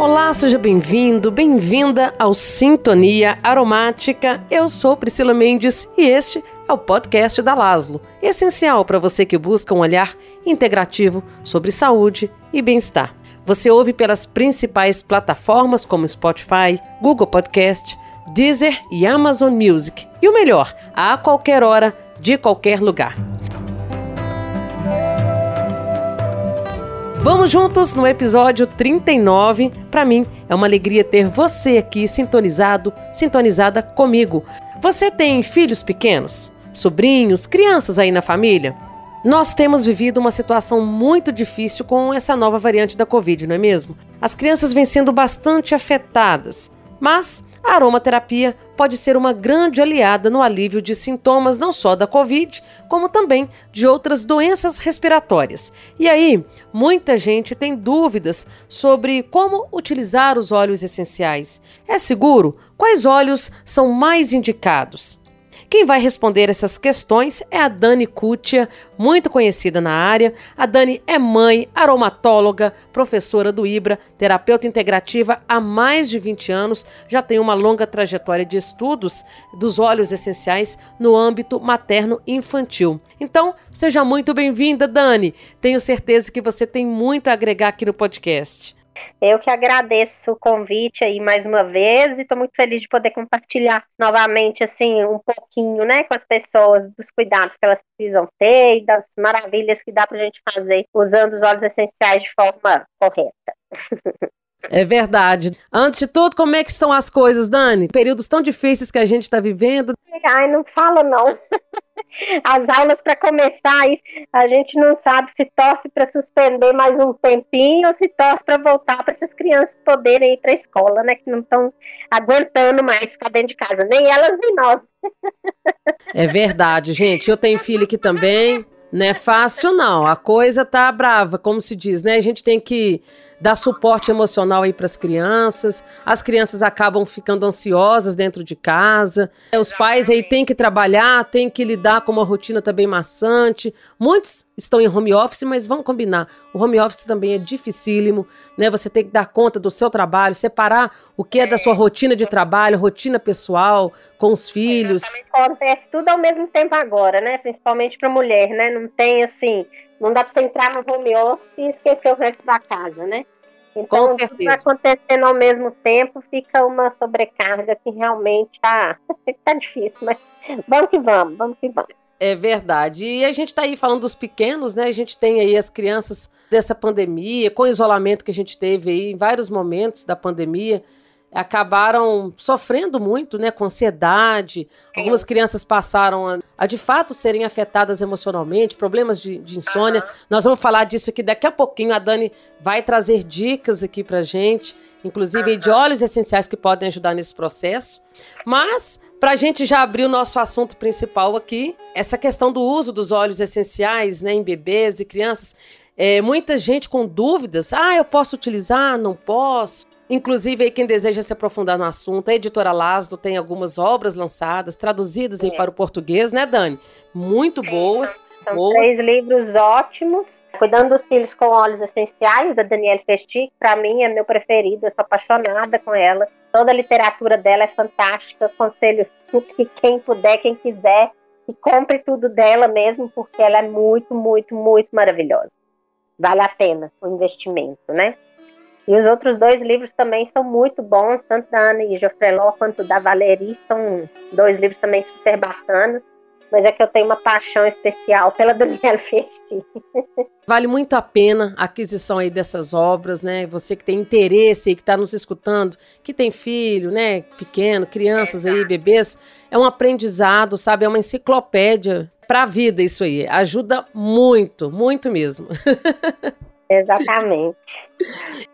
Olá, seja bem-vindo, bem-vinda ao Sintonia Aromática. Eu sou Priscila Mendes e este é o podcast da Laslo, essencial para você que busca um olhar integrativo sobre saúde e bem-estar. Você ouve pelas principais plataformas como Spotify, Google Podcast, Deezer e Amazon Music. E o melhor, a qualquer hora, de qualquer lugar. Vamos juntos no episódio 39. Para mim é uma alegria ter você aqui sintonizado, sintonizada comigo. Você tem filhos pequenos, sobrinhos, crianças aí na família? Nós temos vivido uma situação muito difícil com essa nova variante da Covid, não é mesmo? As crianças vêm sendo bastante afetadas, mas a aromaterapia pode ser uma grande aliada no alívio de sintomas não só da Covid, como também de outras doenças respiratórias. E aí, muita gente tem dúvidas sobre como utilizar os óleos essenciais. É seguro? Quais óleos são mais indicados? Quem vai responder essas questões é a Dani Cutia, muito conhecida na área. A Dani é mãe, aromatóloga, professora do IBRA, terapeuta integrativa há mais de 20 anos, já tem uma longa trajetória de estudos dos óleos essenciais no âmbito materno e infantil. Então, seja muito bem-vinda, Dani. Tenho certeza que você tem muito a agregar aqui no podcast. Eu que agradeço o convite aí mais uma vez e estou muito feliz de poder compartilhar novamente assim um pouquinho, né, com as pessoas dos cuidados que elas precisam ter e das maravilhas que dá para a gente fazer usando os óleos essenciais de forma correta. É verdade. Antes de tudo, como é que estão as coisas, Dani? Períodos tão difíceis que a gente está vivendo. Ai, não fala não. As aulas para começar, a gente não sabe se torce para suspender mais um tempinho ou se torce para voltar para essas crianças poderem ir para a escola, né? Que não estão aguentando mais ficar dentro de casa, nem elas nem nós. É verdade, gente. Eu tenho filho aqui também. Não é fácil, não. A coisa tá brava, como se diz, né? A gente tem que dar suporte emocional aí para as crianças. As crianças acabam ficando ansiosas dentro de casa. Os pais aí têm que trabalhar, têm que lidar com uma rotina também maçante. Muitos estão em home office, mas vamos combinar. O home office também é dificílimo, né? Você tem que dar conta do seu trabalho, separar o que é da sua rotina de trabalho, rotina pessoal, com os filhos. Acontece tudo ao mesmo tempo agora, né? Principalmente para mulher, né? Não tem assim não dá para você entrar no home office e esquecer o resto da casa, né? Então, tudo acontecendo ao mesmo tempo, fica uma sobrecarga que realmente tá, tá difícil, mas vamos que vamos, vamos que vamos. É verdade. E a gente está aí falando dos pequenos, né? A gente tem aí as crianças dessa pandemia, com o isolamento que a gente teve aí em vários momentos da pandemia acabaram sofrendo muito, né, com ansiedade. Algumas crianças passaram a, a de fato serem afetadas emocionalmente, problemas de, de insônia. Uhum. Nós vamos falar disso aqui daqui a pouquinho. A Dani vai trazer dicas aqui pra gente, inclusive uhum. de óleos essenciais que podem ajudar nesse processo. Mas para a gente já abrir o nosso assunto principal aqui, essa questão do uso dos óleos essenciais, né, em bebês e crianças. É, muita gente com dúvidas. Ah, eu posso utilizar? Não posso? Inclusive, aí, quem deseja se aprofundar no assunto, a editora Lasdo tem algumas obras lançadas, traduzidas aí para o português, né, Dani? Muito boas. São boas. três livros ótimos. Cuidando dos Filhos com Óleos Essenciais, da Danielle Festi, para mim é meu preferido, eu sou apaixonada com ela. Toda a literatura dela é fantástica. Aconselho que quem puder, quem quiser, que compre tudo dela mesmo, porque ela é muito, muito, muito maravilhosa. Vale a pena o investimento, né? E os outros dois livros também são muito bons, tanto da Ana e Geoffreló quanto da Valerie, são dois livros também super bacanas. Mas é que eu tenho uma paixão especial pela Daniela Festi. Vale muito a pena a aquisição aí dessas obras, né? Você que tem interesse e que está nos escutando, que tem filho, né? Pequeno, crianças aí, bebês, é um aprendizado, sabe? É uma enciclopédia para a vida isso aí. Ajuda muito, muito mesmo. Exatamente.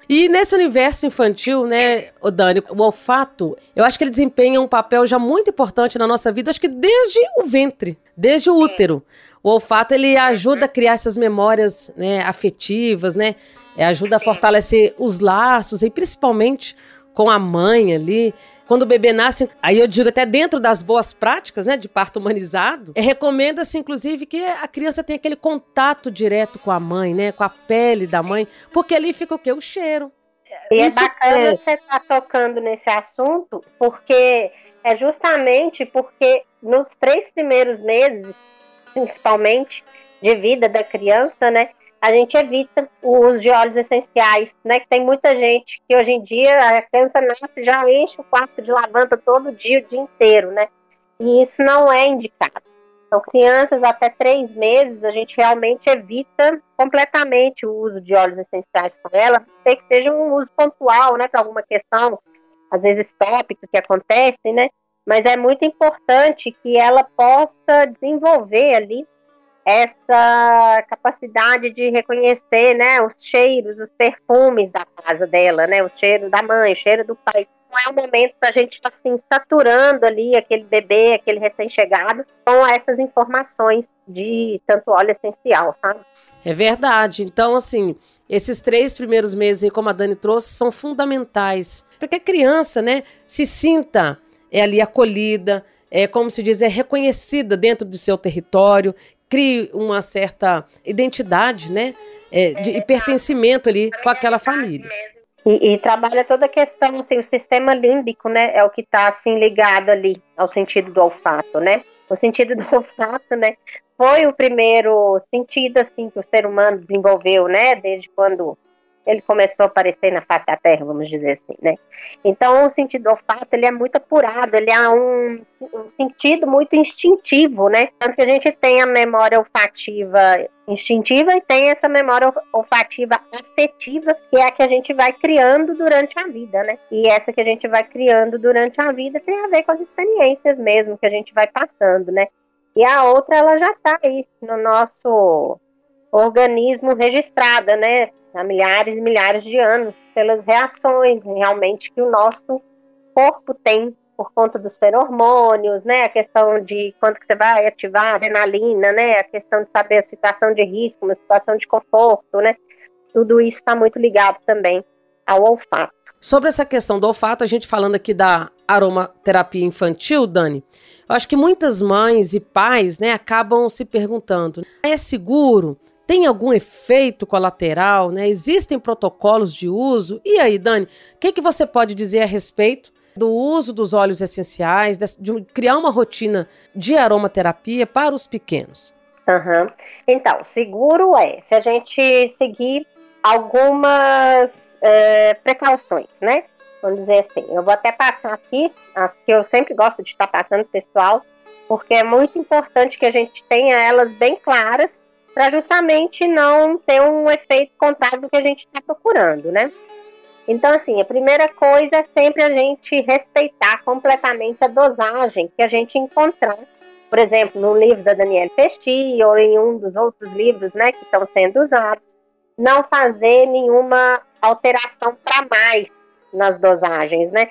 E nesse universo infantil, né, o Dani, o olfato, eu acho que ele desempenha um papel já muito importante na nossa vida, acho que desde o ventre, desde o útero. O olfato ele ajuda a criar essas memórias, né, afetivas, né? É, ajuda a fortalecer os laços e principalmente com a mãe ali. Quando o bebê nasce, aí eu digo até dentro das boas práticas, né, de parto humanizado, é, recomenda-se inclusive que a criança tenha aquele contato direto com a mãe, né, com a pele da mãe, porque ali fica o quê? O cheiro. E é bacana é... você estar tá tocando nesse assunto, porque é justamente porque nos três primeiros meses, principalmente, de vida da criança, né? A gente evita o uso de óleos essenciais, né? Que tem muita gente que hoje em dia a criança nasce já enche o quarto de lavanda todo dia, o dia inteiro, né? E isso não é indicado. Então, crianças até três meses, a gente realmente evita completamente o uso de óleos essenciais com ela, tem que seja um uso pontual, né, para alguma questão, às vezes tópica que acontece, né, mas é muito importante que ela possa desenvolver ali essa capacidade de reconhecer, né, os cheiros, os perfumes da casa dela, né, o cheiro da mãe, o cheiro do pai, não é o momento para a gente estar tá, assim, saturando ali aquele bebê, aquele recém-chegado, com essas informações de tanto óleo essencial, sabe? É verdade. Então, assim, esses três primeiros meses, como a Dani trouxe, são fundamentais para que a criança, né, se sinta é, ali acolhida, é, como se diz, é reconhecida dentro do seu território, crie uma certa identidade, né, é, de, e pertencimento ali com aquela família. E, e, trabalha toda a questão, assim, o sistema límbico, né, é o que está, assim, ligado ali ao sentido do olfato, né? O sentido do olfato, né, foi o primeiro sentido, assim, que o ser humano desenvolveu, né, desde quando ele começou a aparecer na face da Terra, vamos dizer assim, né? Então, o sentido olfato, ele é muito apurado, ele é um, um, sentido muito instintivo, né? Tanto que a gente tem a memória olfativa instintiva e tem essa memória olfativa afetiva, que é a que a gente vai criando durante a vida, né? E essa que a gente vai criando durante a vida tem a ver com as experiências mesmo que a gente vai passando, né? E a outra, ela já está aí no nosso organismo registrada, né? Há milhares e milhares de anos, pelas reações realmente que o nosso corpo tem por conta dos feromônios, né? A questão de quando que você vai ativar a adrenalina, né? A questão de saber a situação de risco, uma situação de conforto, né? Tudo isso está muito ligado também ao olfato. Sobre essa questão do olfato, a gente falando aqui da aromaterapia infantil, Dani, eu acho que muitas mães e pais, né, acabam se perguntando: é seguro? Tem algum efeito colateral? Né? Existem protocolos de uso? E aí, Dani, o que, que você pode dizer a respeito do uso dos óleos essenciais, de, criar uma rotina de aromaterapia para os pequenos? Uhum. Então, seguro é se a gente seguir algumas é, precauções, né? Vamos dizer assim, eu vou até passar aqui, as que eu sempre gosto de estar passando pessoal, porque é muito importante que a gente tenha elas bem claras para justamente não ter um efeito contrário do que a gente está procurando, né? Então, assim, a primeira coisa é sempre a gente respeitar completamente a dosagem que a gente encontrar, por exemplo, no livro da Danielle Pesti ou em um dos outros livros, né, que estão sendo usados, não fazer nenhuma alteração para mais nas dosagens, né?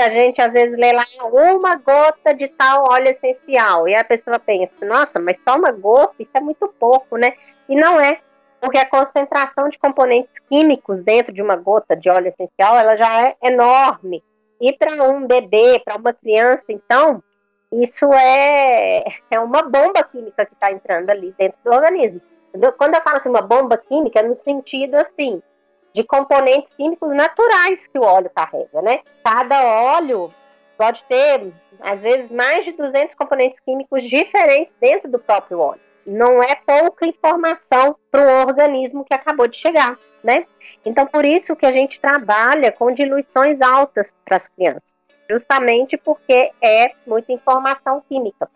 A gente às vezes lê lá uma gota de tal óleo essencial e a pessoa pensa, nossa, mas só uma gota, isso é muito pouco, né? E não é, porque a concentração de componentes químicos dentro de uma gota de óleo essencial, ela já é enorme. E para um bebê, para uma criança, então, isso é, é uma bomba química que está entrando ali dentro do organismo. Quando eu falo assim, uma bomba química, é no sentido assim, de componentes químicos naturais que o óleo carrega, né? Cada óleo pode ter, às vezes, mais de 200 componentes químicos diferentes dentro do próprio óleo. Não é pouca informação para o organismo que acabou de chegar, né? Então, por isso que a gente trabalha com diluições altas para as crianças, justamente porque é muita informação química.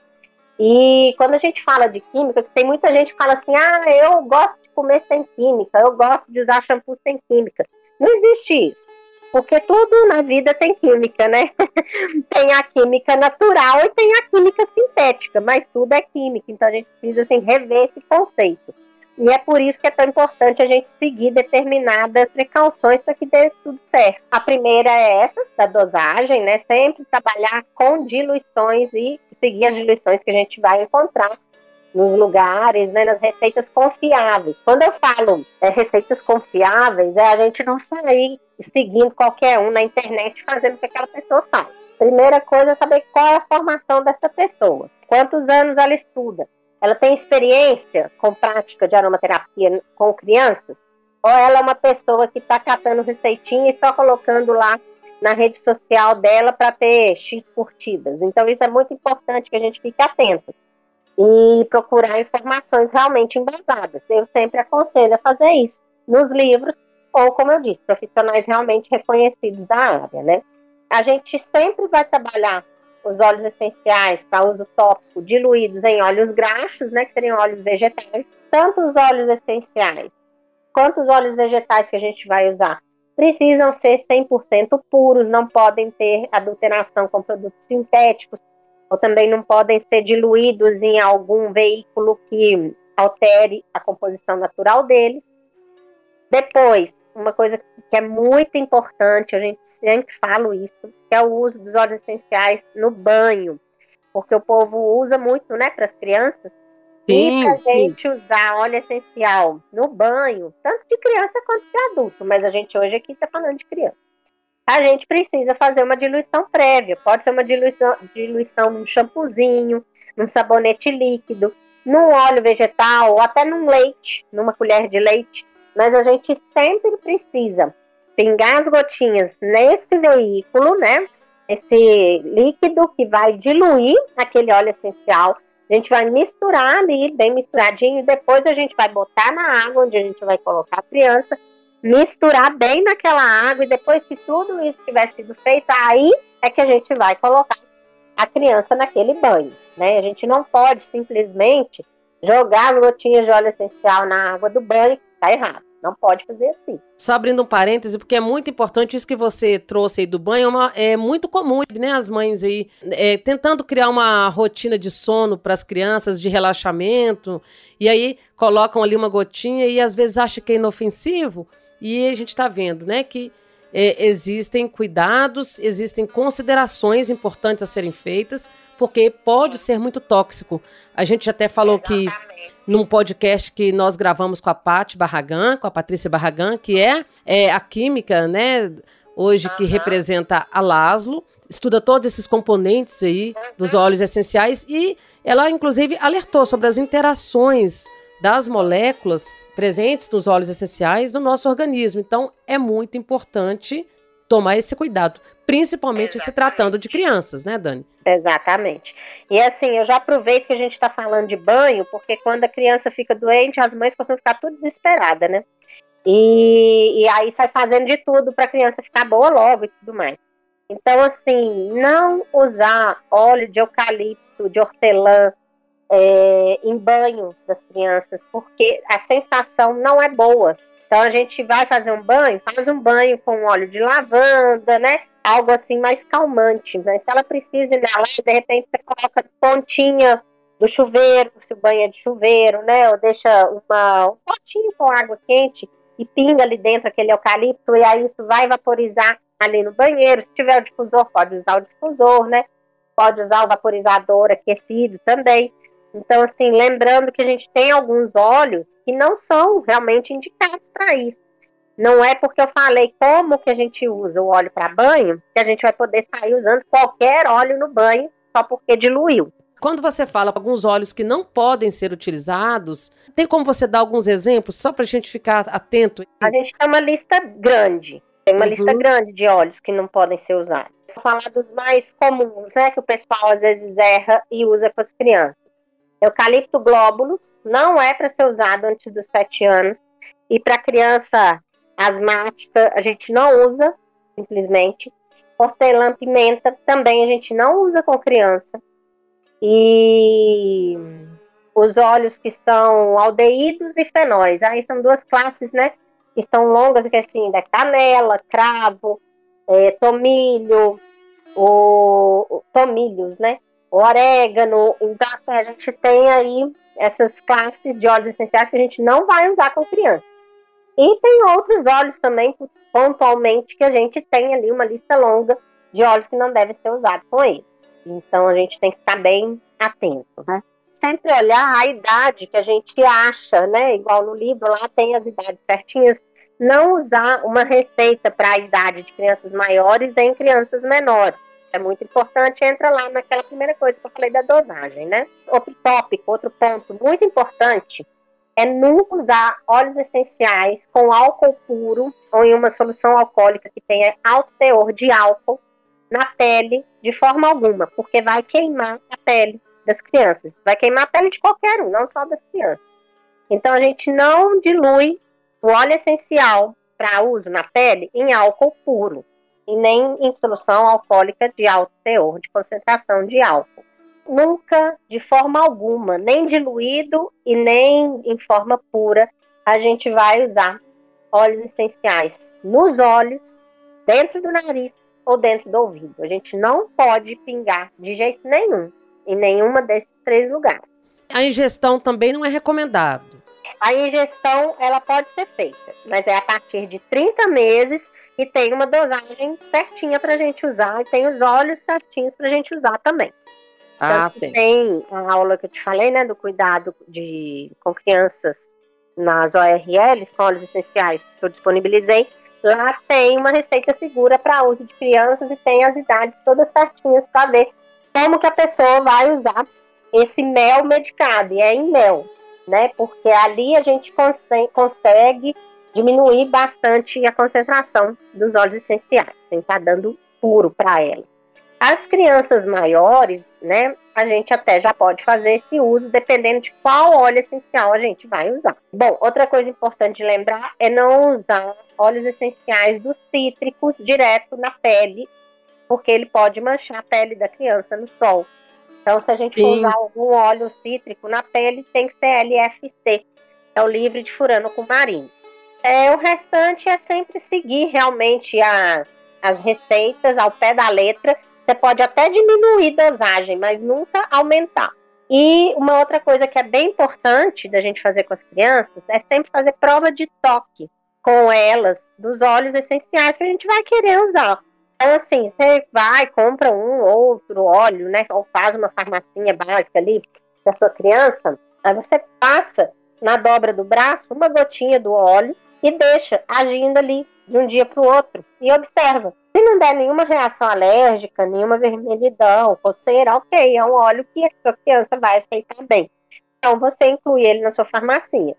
E quando a gente fala de química, tem muita gente que fala assim: ah, eu gosto comer sem química, eu gosto de usar shampoo sem química. Não existe isso. Porque tudo na vida tem química, né? tem a química natural e tem a química sintética, mas tudo é química, então a gente precisa assim, rever esse conceito. E é por isso que é tão importante a gente seguir determinadas precauções para que dê tudo certo. A primeira é essa, da dosagem, né? Sempre trabalhar com diluições e seguir as diluições que a gente vai encontrar nos lugares, né, nas receitas confiáveis. Quando eu falo é, receitas confiáveis, é a gente não sair seguindo qualquer um na internet fazendo o que aquela pessoa faz. Primeira coisa é saber qual é a formação dessa pessoa, quantos anos ela estuda, ela tem experiência com prática de aromaterapia com crianças, ou ela é uma pessoa que está catando receitinha e só colocando lá na rede social dela para ter X curtidas. Então, isso é muito importante que a gente fique atento e procurar informações realmente embasadas. Eu sempre aconselho a fazer isso nos livros ou, como eu disse, profissionais realmente reconhecidos da área, né? A gente sempre vai trabalhar os óleos essenciais para uso tópico diluídos em óleos graxos, né, que seriam óleos vegetais, tanto os óleos essenciais quanto os óleos vegetais que a gente vai usar precisam ser 100% puros, não podem ter adulteração com produtos sintéticos, ou também não podem ser diluídos em algum veículo que altere a composição natural dele. Depois, uma coisa que é muito importante, a gente sempre fala isso, que é o uso dos óleos essenciais no banho, porque o povo usa muito, né, para as crianças. Sim, e para a gente usar óleo essencial no banho, tanto de criança quanto de adulto, mas a gente hoje aqui está falando de criança. A gente precisa fazer uma diluição prévia. Pode ser uma diluição, diluição num shampoozinho, num sabonete líquido, num óleo vegetal ou até num leite, numa colher de leite mas a gente sempre precisa pingar as gotinhas nesse veículo, né? Esse líquido que vai diluir aquele óleo essencial. A gente vai misturar ali, bem misturadinho, e depois a gente vai botar na água onde a gente vai colocar a criança, misturar bem naquela água, e depois que tudo isso tiver sido feito, aí é que a gente vai colocar a criança naquele banho, né? A gente não pode simplesmente jogar as gotinhas de óleo essencial na água do banho, tá errado. Não pode fazer assim. Só abrindo um parêntese, porque é muito importante isso que você trouxe aí do banho, é, é muito comum, né? As mães aí é, tentando criar uma rotina de sono para as crianças, de relaxamento, e aí colocam ali uma gotinha e às vezes acha que é inofensivo, e a gente está vendo, né, que é, existem cuidados, existem considerações importantes a serem feitas, porque pode ser muito tóxico. A gente até falou Exatamente. que num podcast que nós gravamos com a Paty Barragan, com a Patrícia Barragan, que é, é a química, né, hoje que representa a Laszlo, estuda todos esses componentes aí dos óleos essenciais e ela inclusive alertou sobre as interações das moléculas presentes nos óleos essenciais no nosso organismo. Então é muito importante tomar esse cuidado, principalmente Exatamente. se tratando de crianças, né, Dani? Exatamente. E assim, eu já aproveito que a gente está falando de banho, porque quando a criança fica doente, as mães costumam ficar tudo desesperadas, né? E, e aí sai fazendo de tudo para a criança ficar boa logo e tudo mais. Então, assim, não usar óleo de eucalipto, de hortelã, é, em banho das crianças, porque a sensação não é boa. Então a gente vai fazer um banho, faz um banho com óleo de lavanda, né? Algo assim mais calmante. Mas se ela precisa lá, de repente você coloca pontinha do chuveiro, se o banho é de chuveiro, né? Ou deixa uma, um potinho com água quente e pinga ali dentro aquele eucalipto, e aí isso vai vaporizar ali no banheiro. Se tiver o difusor, pode usar o difusor, né? Pode usar o vaporizador aquecido também. Então, assim, lembrando que a gente tem alguns óleos que não são realmente indicados para isso. Não é porque eu falei como que a gente usa o óleo para banho que a gente vai poder sair usando qualquer óleo no banho só porque diluiu. Quando você fala alguns óleos que não podem ser utilizados, tem como você dar alguns exemplos só para a gente ficar atento? A gente tem uma lista grande. Tem uma uhum. lista grande de óleos que não podem ser usados. Vou falar dos mais comuns, né? Que o pessoal às vezes erra e usa com as crianças. Eucalipto glóbulos não é para ser usado antes dos 7 anos. E para criança asmática, a gente não usa, simplesmente. Hortelã pimenta também a gente não usa com criança. E os óleos que são aldeídos e fenóis. Aí são duas classes, né? Que são longas, que é assim, da canela, cravo, é, tomilho, o, tomilhos, né? Orégano. Então, assim, a gente tem aí essas classes de óleos essenciais que a gente não vai usar com criança. E tem outros óleos também, pontualmente, que a gente tem ali uma lista longa de óleos que não devem ser usados com eles. Então, a gente tem que ficar bem atento, né? Sempre olhar a idade que a gente acha, né? Igual no livro lá tem as idades certinhas. Não usar uma receita para a idade de crianças maiores em crianças menores é muito importante, entra lá naquela primeira coisa que eu falei da dosagem, né? Outro tópico, outro ponto muito importante é nunca usar óleos essenciais com álcool puro ou em uma solução alcoólica que tenha alto teor de álcool na pele de forma alguma, porque vai queimar a pele das crianças. Vai queimar a pele de qualquer um, não só das crianças. Então a gente não dilui o óleo essencial para uso na pele em álcool puro e nem em solução alcoólica de alto teor de concentração de álcool nunca, de forma alguma, nem diluído e nem em forma pura, a gente vai usar óleos essenciais nos olhos, dentro do nariz ou dentro do ouvido. A gente não pode pingar de jeito nenhum em nenhuma desses três lugares. A ingestão também não é recomendado. A ingestão ela pode ser feita, mas é a partir de 30 meses e tem uma dosagem certinha para a gente usar e tem os óleos certinhos para a gente usar também. Ah, sim. Tem a aula que eu te falei, né, do cuidado de, com crianças nas ORLs, com óleos essenciais, que eu disponibilizei. Lá tem uma receita segura para uso de crianças e tem as idades todas certinhas para ver como que a pessoa vai usar esse mel medicado. E é em mel, né? Porque ali a gente consegue diminuir bastante a concentração dos óleos essenciais, sem estar tá dando puro para ela. As crianças maiores, né, a gente até já pode fazer esse uso, dependendo de qual óleo essencial a gente vai usar. Bom, outra coisa importante de lembrar é não usar óleos essenciais dos cítricos direto na pele, porque ele pode manchar a pele da criança no sol. Então, se a gente Sim. for usar algum óleo cítrico na pele, tem que ser LFC, é o livre de furano com marinho. É, o restante é sempre seguir realmente as, as receitas ao pé da letra você pode até diminuir dosagem, mas nunca aumentar. E uma outra coisa que é bem importante da gente fazer com as crianças é sempre fazer prova de toque com elas dos óleos essenciais que a gente vai querer usar. Então, assim, você vai, compra um outro óleo, né? Ou faz uma farmacinha básica ali da sua criança, aí você passa na dobra do braço uma gotinha do óleo e deixa agindo ali de um dia para o outro e observa. Se não der nenhuma reação alérgica, nenhuma vermelhidão, coceira, ok, é um óleo que a criança vai aceitar bem. Então você inclui ele na sua farmacinha.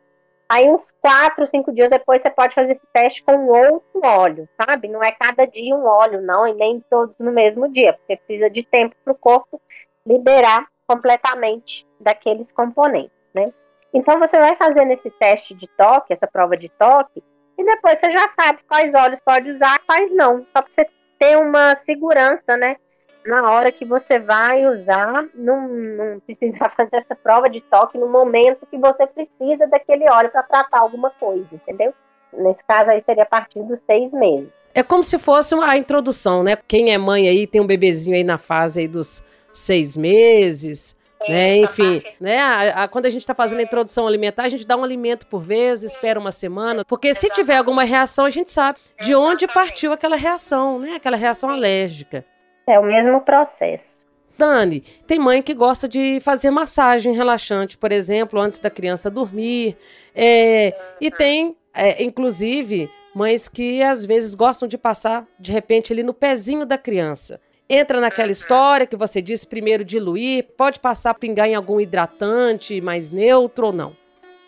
Aí uns quatro, cinco dias depois você pode fazer esse teste com outro óleo, sabe? Não é cada dia um óleo, não, e nem todos no mesmo dia, porque precisa de tempo para o corpo liberar completamente daqueles componentes, né? Então você vai fazendo esse teste de toque, essa prova de toque, e depois você já sabe quais óleos pode usar, quais não. Só para você ter uma segurança, né? Na hora que você vai usar, não, não precisar fazer essa prova de toque no momento que você precisa daquele óleo para tratar alguma coisa, entendeu? Nesse caso aí seria a partir dos seis meses. É como se fosse uma introdução, né? Quem é mãe aí tem um bebezinho aí na fase aí dos seis meses, né? Enfim, né? A, a, quando a gente está fazendo a introdução alimentar, a gente dá um alimento por vez, espera uma semana, porque se tiver alguma reação, a gente sabe de onde partiu aquela reação, né? Aquela reação alérgica. É o mesmo processo. Dani, tem mãe que gosta de fazer massagem relaxante, por exemplo, antes da criança dormir. É, e tem, é, inclusive, mães que às vezes gostam de passar, de repente, ali no pezinho da criança. Entra naquela história que você disse primeiro diluir, pode passar a pingar em algum hidratante mais neutro ou não?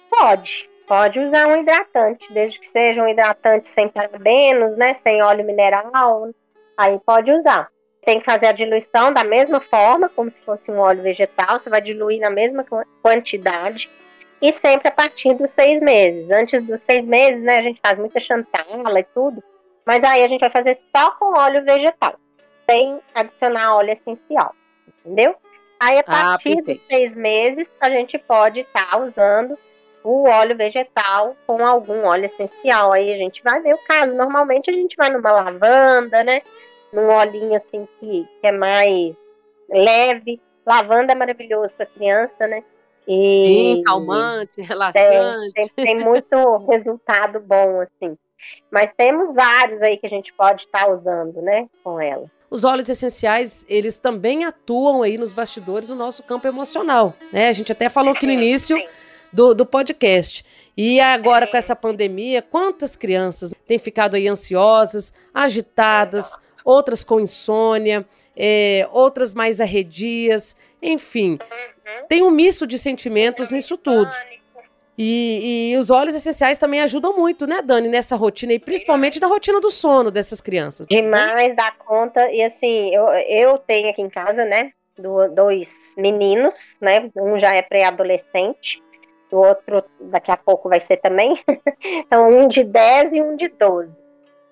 Pode, pode usar um hidratante, desde que seja um hidratante sem parabenos, né, sem óleo mineral, aí pode usar. Tem que fazer a diluição da mesma forma, como se fosse um óleo vegetal, você vai diluir na mesma quantidade e sempre a partir dos seis meses. Antes dos seis meses, né, a gente faz muita chantala e tudo, mas aí a gente vai fazer só com óleo vegetal sem adicionar óleo essencial, entendeu? Aí, a ah, partir ah, dos seis meses, a gente pode estar tá usando o óleo vegetal com algum óleo essencial. Aí a gente vai ver o caso. Normalmente a gente vai numa lavanda, né? Num olhinho assim que, que é mais leve. Lavanda é maravilhoso para criança, né? E, Sim, calmante, relaxante. Tem, tem, tem muito resultado bom, assim. Mas temos vários aí que a gente pode estar tá usando, né, com ela os óleos essenciais, eles também atuam aí nos bastidores do nosso campo emocional, né? A gente até falou aqui no início do, do podcast. E agora com essa pandemia, quantas crianças têm ficado aí ansiosas, agitadas, outras com insônia, é, outras mais arredias, enfim. Tem um misto de sentimentos nisso tudo. E, e, os óleos essenciais também ajudam muito, né, Dani, nessa rotina, e principalmente na rotina do sono dessas crianças. Demais né? dá conta. E assim, eu, eu tenho aqui em casa, né, dois meninos, né? Um já é pré-adolescente, o outro daqui a pouco vai ser também. então, um de 10 e um de 12.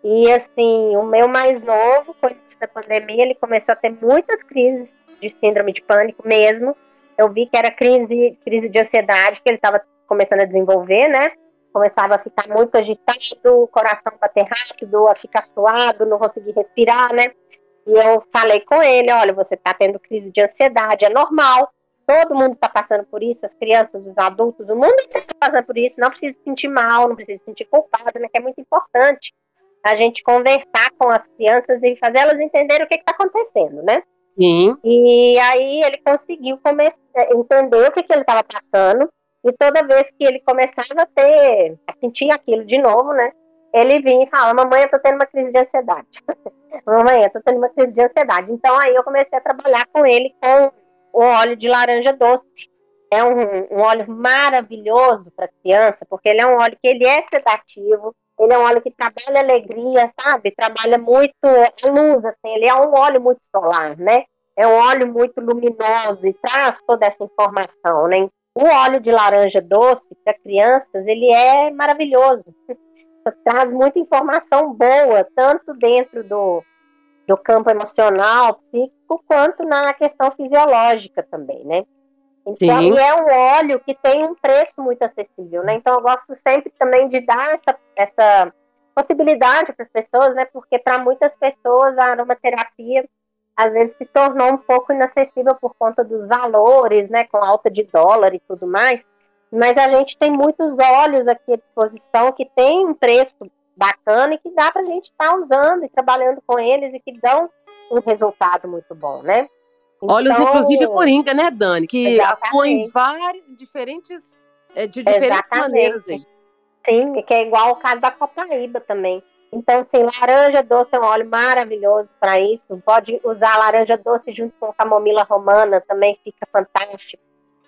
E assim, o meu mais novo, com isso da pandemia, ele começou a ter muitas crises de síndrome de pânico mesmo. Eu vi que era crise, crise de ansiedade que ele estava começando a desenvolver, né? Começava a ficar muito agitado, o coração bater rápido, a ficar suado, não conseguir respirar, né? E eu falei com ele, olha, você está tendo crise de ansiedade, é normal, todo mundo está passando por isso, as crianças, os adultos, o mundo está passando por isso, não precisa se sentir mal, não precisa se sentir culpado, né, que é muito importante a gente conversar com as crianças e fazer elas entenderem o que está acontecendo, né? Sim. E aí ele conseguiu começar, entender o que, que ele estava passando, e toda vez que ele começava a ter, a sentir aquilo de novo, né? Ele vinha e falava, mamãe, eu tô tendo uma crise de ansiedade. mamãe, eu tô tendo uma crise de ansiedade. Então aí eu comecei a trabalhar com ele com o óleo de laranja doce. É um, um óleo maravilhoso para criança, porque ele é um óleo que ele é sedativo, ele é um óleo que trabalha alegria, sabe? Trabalha muito a luz, assim, ele é um óleo muito solar, né? É um óleo muito luminoso e traz toda essa informação, né? O óleo de laranja doce para crianças, ele é maravilhoso. traz muita informação boa, tanto dentro do, do campo emocional, psíquico, quanto na questão fisiológica também, né? Então, e é um óleo que tem um preço muito acessível, né? Então eu gosto sempre também de dar essa, essa possibilidade para as pessoas, né? Porque para muitas pessoas a aromaterapia às vezes se tornou um pouco inacessível por conta dos valores, né? Com alta de dólar e tudo mais. Mas a gente tem muitos óleos aqui à disposição que tem um preço bacana e que dá para a gente estar tá usando e trabalhando com eles e que dão um resultado muito bom, né? Então, Óleos, inclusive, coringa, né, Dani? Que atuam em várias, diferentes, é, de diferentes exatamente. maneiras aí. Sim, que é igual o caso da copaíba também. Então, assim, laranja doce é um óleo maravilhoso para isso. Pode usar laranja doce junto com camomila romana, também fica fantástico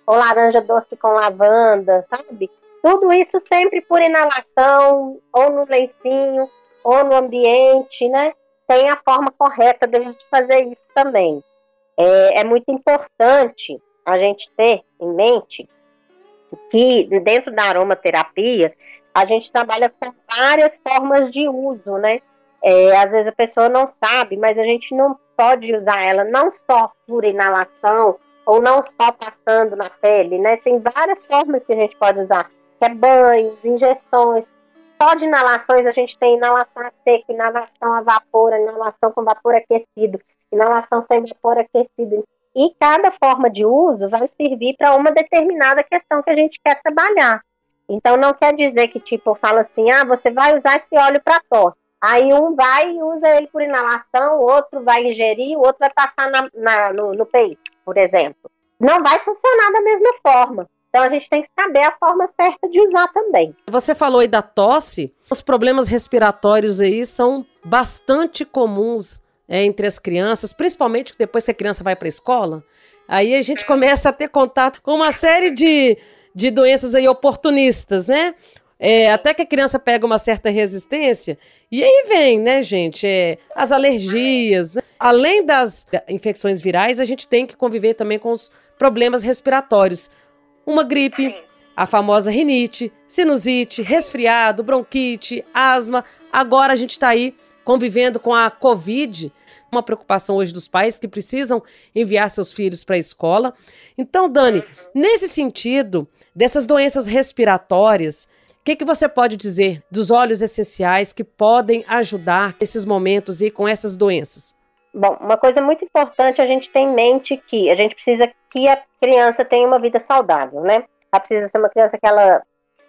ou laranja doce com lavanda, sabe? Tudo isso sempre por inalação, ou no lencinho, ou no ambiente, né? Tem a forma correta de a gente fazer isso também. É, é muito importante a gente ter em mente que dentro da aromaterapia a gente trabalha com várias formas de uso, né? É, às vezes a pessoa não sabe, mas a gente não pode usar ela não só por inalação ou não só passando na pele, né? Tem várias formas que a gente pode usar, que é banhos, injeções. Só de inalações a gente tem inalação a seco, inalação a vapor, inalação com vapor aquecido, inalação sem vapor aquecido. E cada forma de uso vai servir para uma determinada questão que a gente quer trabalhar. Então não quer dizer que tipo eu falo assim, ah, você vai usar esse óleo para tosse. Aí um vai e usa ele por inalação, o outro vai ingerir, o outro vai passar na, na, no, no peito por exemplo, não vai funcionar da mesma forma. Então a gente tem que saber a forma certa de usar também. Você falou aí da tosse. Os problemas respiratórios aí são bastante comuns é, entre as crianças, principalmente depois que a criança vai para a escola. Aí a gente começa a ter contato com uma série de, de doenças aí oportunistas, né? É, até que a criança pega uma certa resistência, e aí vem, né, gente, é, as alergias. Né? Além das infecções virais, a gente tem que conviver também com os problemas respiratórios. Uma gripe, a famosa rinite, sinusite, resfriado, bronquite, asma. Agora a gente está aí convivendo com a Covid, uma preocupação hoje dos pais que precisam enviar seus filhos para a escola. Então, Dani, nesse sentido, dessas doenças respiratórias, o que, que você pode dizer dos óleos essenciais que podem ajudar nesses momentos e com essas doenças? Bom, uma coisa muito importante a gente tem em mente que a gente precisa que a criança tenha uma vida saudável, né? Ela precisa ser uma criança que ela,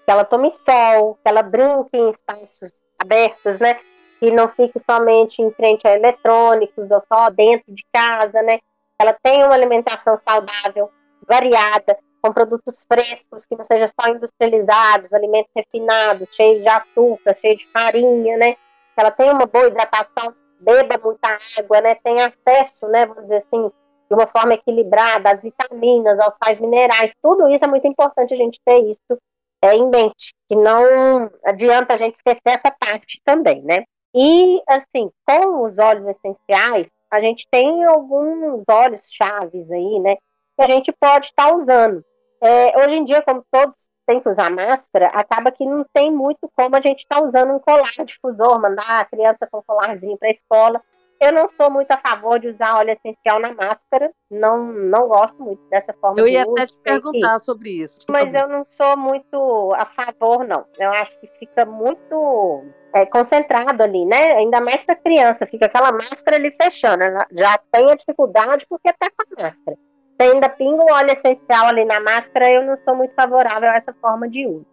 que ela tome sol, que ela brinque em espaços abertos, né? Que não fique somente em frente a eletrônicos ou só dentro de casa, né? Ela tenha uma alimentação saudável, variada, com produtos frescos, que não sejam só industrializados, alimentos refinados, cheios de açúcar, cheios de farinha, né? Que ela tenha uma boa hidratação, beba muita água, né? Tenha acesso, né? Vamos dizer assim, de uma forma equilibrada às vitaminas, aos sais minerais. Tudo isso é muito importante a gente ter isso é, em mente, que não adianta a gente esquecer essa parte também, né? E, assim, com os óleos essenciais, a gente tem alguns óleos chaves aí, né? Que a gente pode estar tá usando. É, hoje em dia, como todos têm que usar máscara, acaba que não tem muito como a gente estar tá usando um colar difusor, mandar a criança com um colarzinho para a escola. Eu não sou muito a favor de usar óleo essencial na máscara, não, não gosto muito dessa forma Eu ia até te perguntar sobre isso. Mas eu não sou muito a favor, não. Eu acho que fica muito é, concentrado ali, né? Ainda mais para criança, fica aquela máscara ali fechando. Ela já tem a dificuldade porque está com a máscara. Se ainda pinga um óleo essencial ali na máscara, eu não sou muito favorável a essa forma de uso.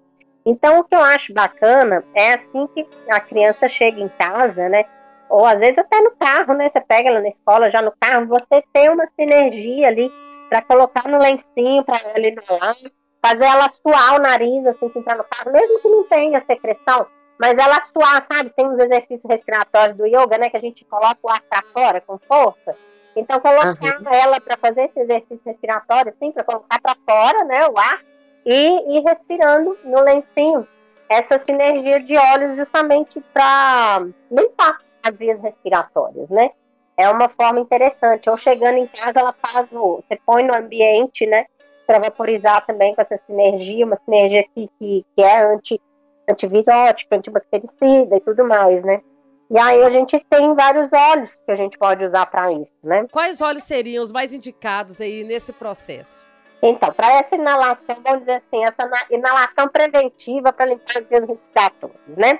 Então, o que eu acho bacana é assim que a criança chega em casa, né? Ou às vezes até no carro, né? Você pega ela na escola, já no carro, você tem uma sinergia ali para colocar no lencinho para ela inalar, fazer ela suar o nariz assim que entrar no carro, mesmo que não tenha secreção, mas ela suar, sabe? Tem uns exercícios respiratórios do yoga, né? Que a gente coloca o ar para fora com força. Então, colocar uhum. ela para fazer esse exercício respiratório, assim, para colocar para fora, né? O ar e ir respirando no lencinho. Essa sinergia de olhos justamente para limpar vias respiratórias, né? É uma forma interessante. Ou chegando em casa, ela faz o. Você põe no ambiente, né? Para vaporizar também com essa sinergia, uma sinergia que, que, que é anti, antivirótica, antibactericida e tudo mais, né? E aí a gente tem vários óleos que a gente pode usar para isso, né? Quais óleos seriam os mais indicados aí nesse processo? Então, para essa inalação, vamos dizer assim, essa inalação preventiva para limpar as vias respiratórias, né?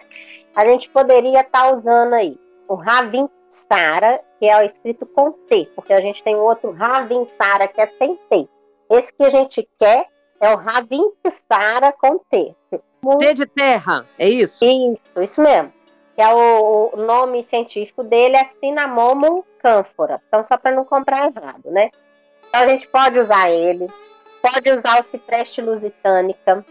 A gente poderia estar tá usando aí o Ravinsara, que é escrito com T, porque a gente tem outro Ravinsara que é sem T. Esse que a gente quer é o Ravinsara com T. T de terra, é isso? Isso, isso mesmo. Que é o, o nome científico dele é Cinnamomum cânfora. Então, só para não comprar errado, né? Então, a gente pode usar ele, pode usar o cipreste lusitânica,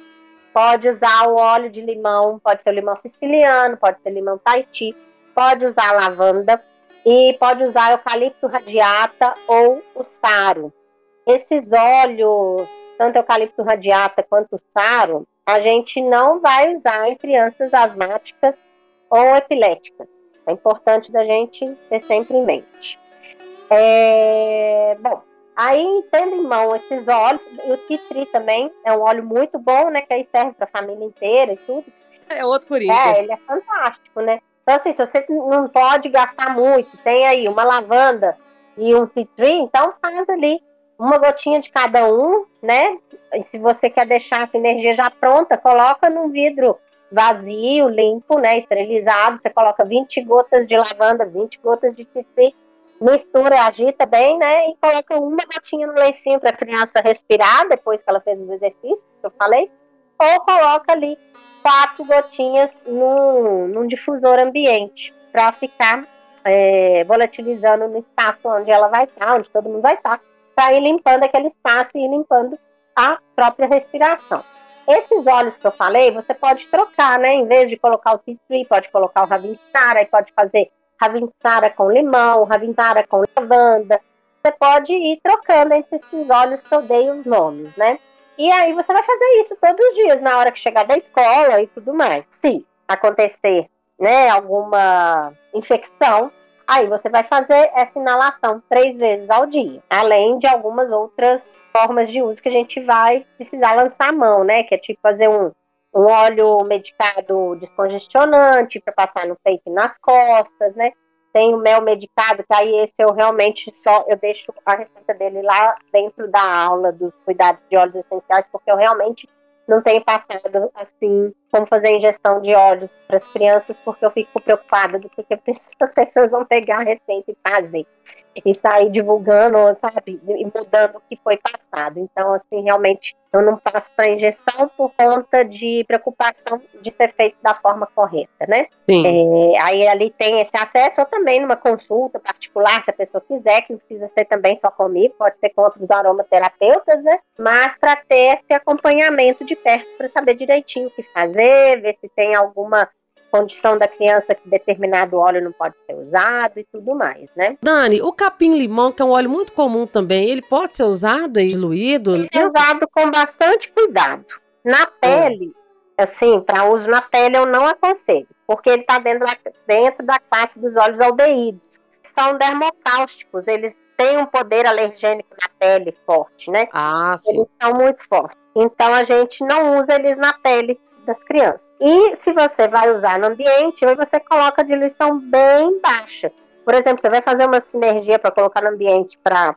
pode usar o óleo de limão, pode ser o limão siciliano, pode ser limão Tahiti pode usar lavanda e pode usar eucalipto radiata ou o saro. Esses óleos, tanto eucalipto radiata quanto o saro, a gente não vai usar em crianças asmáticas ou epiléticas. É importante da gente ter sempre em mente. É, bom, aí tendo em mão esses óleos, e o titri também é um óleo muito bom, né? Que aí serve para a família inteira e tudo. É outro coringa. É, ele é fantástico, né? Então, assim, se você não pode gastar muito, tem aí uma lavanda e um tea tree, então faz ali uma gotinha de cada um, né? E se você quer deixar essa energia já pronta, coloca num vidro vazio, limpo, né? Esterilizado. Você coloca 20 gotas de lavanda, 20 gotas de tea tree, mistura, agita bem, né? E coloca uma gotinha no lencinho para a criança respirar depois que ela fez os exercícios que eu falei. Ou coloca ali quatro gotinhas num, num difusor ambiente para ficar é, volatilizando no espaço onde ela vai estar, onde todo mundo vai estar, para ir limpando aquele espaço e ir limpando a própria respiração. Esses óleos que eu falei, você pode trocar, né? Em vez de colocar o tea tree, pode colocar o ravinsara, pode fazer ravinsara com limão, ravinsara com lavanda. Você pode ir trocando entre esses óleos que eu dei os nomes, né? E aí você vai fazer isso todos os dias, na hora que chegar da escola e tudo mais. Se acontecer né, alguma infecção, aí você vai fazer essa inalação três vezes ao dia, além de algumas outras formas de uso que a gente vai precisar lançar a mão, né? Que é tipo fazer um, um óleo medicado descongestionante para passar no peito e nas costas, né? Tem o mel medicado, que aí esse eu realmente só eu deixo a receita dele lá dentro da aula dos cuidados de óleos essenciais, porque eu realmente não tenho passado assim como fazer ingestão de óleos para as crianças, porque eu fico preocupada do que, que as pessoas vão pegar a receita e fazer e sair divulgando, sabe, e mudando o que foi passado. Então, assim, realmente eu não passo para ingestão por conta de preocupação de ser feito da forma correta, né? Sim. É, aí ali tem esse acesso, ou também numa consulta particular, se a pessoa quiser, que não precisa ser também só comigo, pode ser com outros aromaterapeutas, né? Mas para ter esse acompanhamento de perto, para saber direitinho o que fazer, ver se tem alguma condição da criança que determinado óleo não pode ser usado e tudo mais, né? Dani, o capim-limão, que é um óleo muito comum também, ele pode ser usado e diluído? Ele é usado com bastante cuidado. Na pele, assim, para uso na pele eu não aconselho, porque ele está dentro da, dentro da classe dos óleos aldeídos. São dermocáusticos, eles têm um poder alergênico na pele forte, né? Ah, sim. Eles são muito fortes. Então a gente não usa eles na pele das crianças. E se você vai usar no ambiente, você coloca diluição bem baixa. Por exemplo, você vai fazer uma sinergia para colocar no ambiente para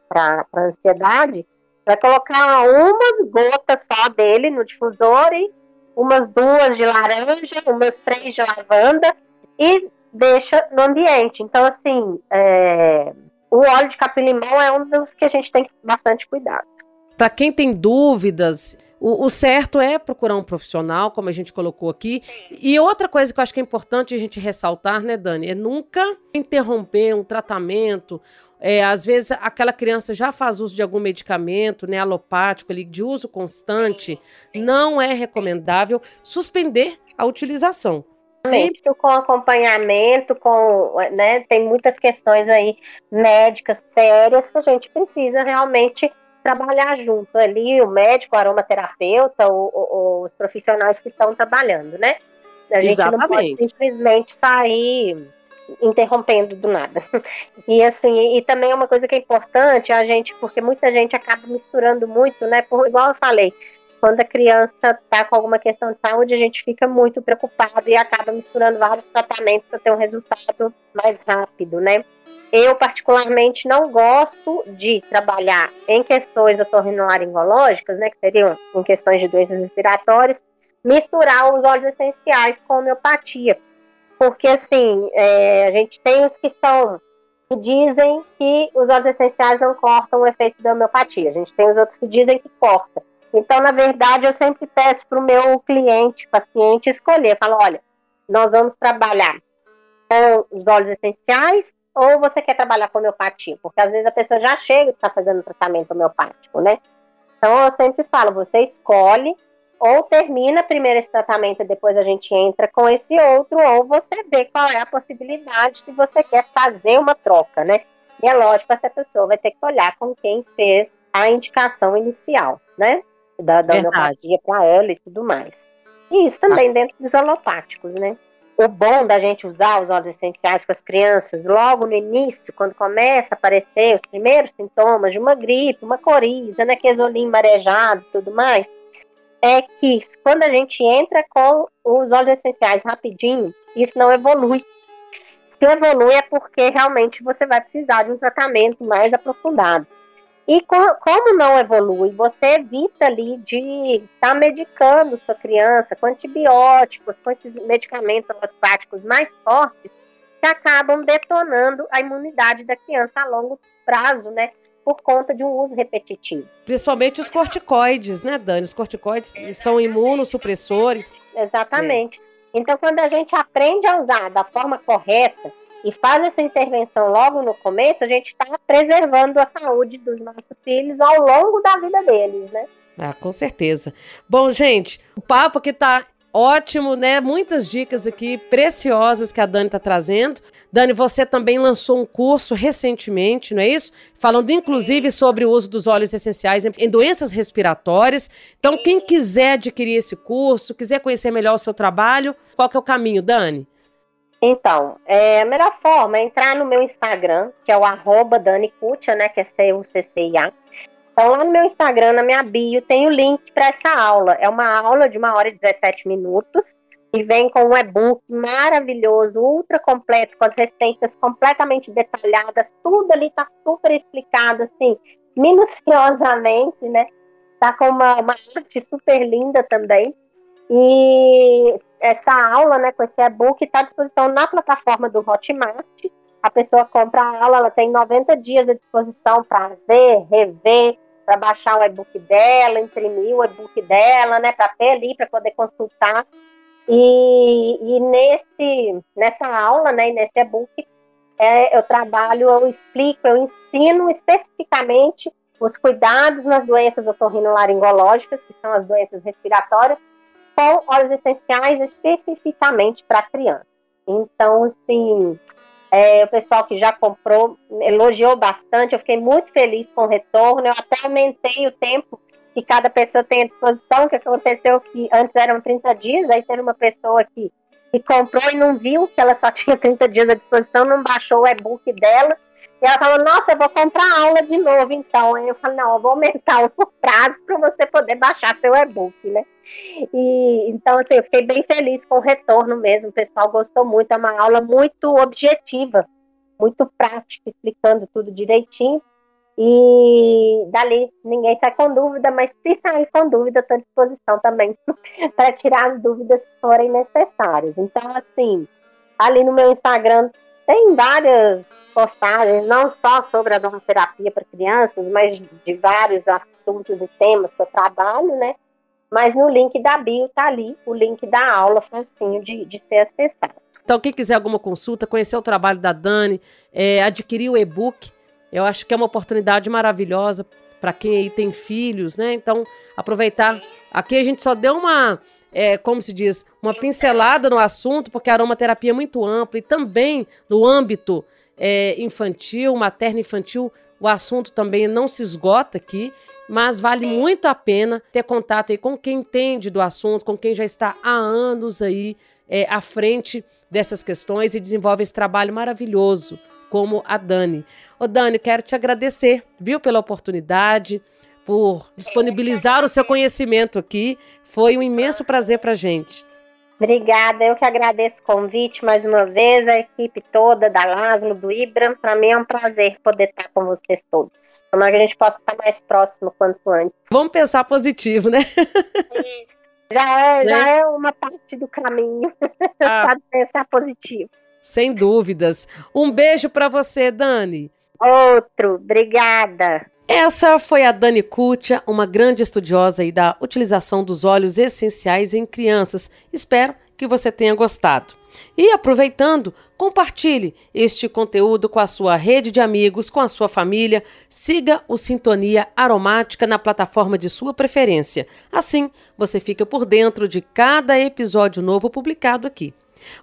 ansiedade, vai colocar umas gotas só dele no difusor e umas duas de laranja, umas três de lavanda e deixa no ambiente. Então, assim, é... o óleo de capim-limão é um dos que a gente tem bastante cuidado. Para quem tem dúvidas, o, o, certo é procurar um profissional, como a gente colocou aqui. E outra coisa que eu acho que é importante a gente ressaltar, né, Dani, é nunca interromper um tratamento. É, às vezes aquela criança já faz uso de algum medicamento, né, alopático, ali, de uso constante, não é recomendável suspender a utilização. Sempre com acompanhamento, com, né, tem muitas questões aí médicas sérias que a gente precisa realmente trabalhar junto ali, o médico, o aromaterapeuta, os profissionais que estão trabalhando, né? A gente Exatamente. não pode simplesmente sair interrompendo do nada. E assim, e também uma coisa que é importante, a gente, porque muita gente acaba misturando muito, né? Por, igual eu falei, quando a criança está com alguma questão de saúde, a gente fica muito preocupado e acaba misturando vários tratamentos para ter um resultado mais rápido, né? Eu, particularmente, não gosto de trabalhar em questões otorrinolaringológicas, né, que seriam em questões de doenças respiratórias, misturar os óleos essenciais com homeopatia. Porque, assim, é, a gente tem os que são que dizem que os óleos essenciais não cortam o efeito da homeopatia. A gente tem os outros que dizem que corta. Então, na verdade, eu sempre peço para o meu cliente, paciente, escolher. Falo, olha, nós vamos trabalhar com os óleos essenciais ou você quer trabalhar com homeopatia? Porque às vezes a pessoa já chega e está fazendo tratamento homeopático, né? Então eu sempre falo, você escolhe ou termina primeiro esse tratamento e depois a gente entra com esse outro, ou você vê qual é a possibilidade se você quer fazer uma troca, né? E é lógico, essa pessoa vai ter que olhar com quem fez a indicação inicial, né? Da, da homeopatia para ela e tudo mais. E isso também ah. dentro dos alopáticos, né? O bom da gente usar os óleos essenciais com as crianças logo no início, quando começa a aparecer os primeiros sintomas de uma gripe, uma coriza, né, quesolim marejado tudo mais, é que quando a gente entra com os óleos essenciais rapidinho, isso não evolui. Se evolui é porque realmente você vai precisar de um tratamento mais aprofundado. E como não evolui, você evita ali de estar tá medicando sua criança com antibióticos, com esses medicamentos alopáticos mais fortes, que acabam detonando a imunidade da criança a longo prazo, né? Por conta de um uso repetitivo. Principalmente os corticoides, né, Dani? Os corticoides são imunossupressores. Exatamente. Então, quando a gente aprende a usar da forma correta, e faz essa intervenção logo no começo, a gente está preservando a saúde dos nossos filhos ao longo da vida deles, né? Ah, com certeza. Bom, gente, o papo que tá ótimo, né? Muitas dicas aqui preciosas que a Dani está trazendo. Dani, você também lançou um curso recentemente, não é isso? Falando inclusive sobre o uso dos óleos essenciais em doenças respiratórias. Então, quem quiser adquirir esse curso, quiser conhecer melhor o seu trabalho, qual que é o caminho, Dani? Então, é, a melhor forma é entrar no meu Instagram, que é o arroba Dani Cutia, né? Que é C-U-C-C-I-A. Então, lá no meu Instagram, na minha bio, tem o link para essa aula. É uma aula de uma hora e 17 minutos e vem com um e-book maravilhoso, ultra completo, com as receitas completamente detalhadas. Tudo ali tá super explicado, assim, minuciosamente, né? Tá com uma, uma arte super linda também. E essa aula, né, com esse e-book, está à disposição na plataforma do Hotmart. A pessoa compra a aula, ela tem 90 dias à disposição para ver, rever, para baixar o e-book dela, imprimir o e-book dela, né, para ter ali, para poder consultar. E, e, nesse, nessa aula, né, e nesse e-book, é, eu trabalho, eu explico, eu ensino especificamente os cuidados nas doenças otorrinolaringológicas, que são as doenças respiratórias, com óleos essenciais especificamente para criança. Então, assim, é, o pessoal que já comprou elogiou bastante, eu fiquei muito feliz com o retorno, eu até aumentei o tempo que cada pessoa tem à disposição, que aconteceu que antes eram 30 dias, aí teve uma pessoa que, que comprou e não viu que ela só tinha 30 dias à disposição, não baixou o e-book dela, e ela falou, nossa, eu vou comprar aula de novo, então. Aí eu falei, não, eu vou aumentar o prazo para você poder baixar seu e-book, né? E, então, assim, eu fiquei bem feliz com o retorno mesmo, o pessoal gostou muito, é uma aula muito objetiva, muito prática, explicando tudo direitinho. E dali ninguém sai com dúvida, mas se sair com dúvida, estou à disposição também para tirar as dúvidas que forem necessárias. Então, assim, ali no meu Instagram tem várias postagens, não só sobre a para crianças, mas de vários assuntos e temas que eu trabalho, né? Mas no link da bio tá ali o link da aula, facinho de, de ser acessado. Então, quem quiser alguma consulta, conhecer o trabalho da Dani, é, adquirir o e-book, eu acho que é uma oportunidade maravilhosa para quem aí tem filhos, né? Então, aproveitar. Aqui a gente só deu uma, é, como se diz, uma pincelada no assunto, porque a aromaterapia é muito ampla e também no âmbito é, infantil, materno-infantil, o assunto também não se esgota aqui, mas vale muito a pena ter contato aí com quem entende do assunto, com quem já está há anos aí é, à frente dessas questões e desenvolve esse trabalho maravilhoso, como a Dani. Ô Dani, quero te agradecer, viu, pela oportunidade, por disponibilizar o seu conhecimento aqui. Foi um imenso prazer para gente. Obrigada, eu que agradeço o convite mais uma vez, a equipe toda da Laszlo, do Ibram. Para mim é um prazer poder estar com vocês todos. Tomara que a gente possa estar mais próximo quanto antes. Vamos pensar positivo, né? já é, né? já é uma parte do caminho. Ah. Sabe pensar positivo. Sem dúvidas. Um beijo para você, Dani. Outro, obrigada. Essa foi a Dani Kutia, uma grande estudiosa da utilização dos óleos essenciais em crianças. Espero que você tenha gostado. E aproveitando, compartilhe este conteúdo com a sua rede de amigos, com a sua família. Siga o Sintonia Aromática na plataforma de sua preferência. Assim, você fica por dentro de cada episódio novo publicado aqui.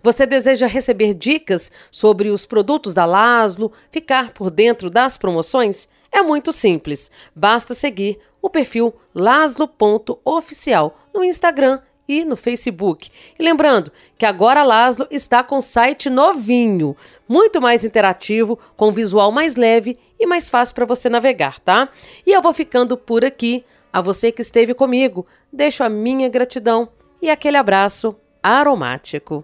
Você deseja receber dicas sobre os produtos da Laszlo, ficar por dentro das promoções? É muito simples, basta seguir o perfil laslo.oficial no Instagram e no Facebook. E lembrando que agora Laslo está com site novinho, muito mais interativo, com visual mais leve e mais fácil para você navegar, tá? E eu vou ficando por aqui. A você que esteve comigo, deixo a minha gratidão e aquele abraço aromático.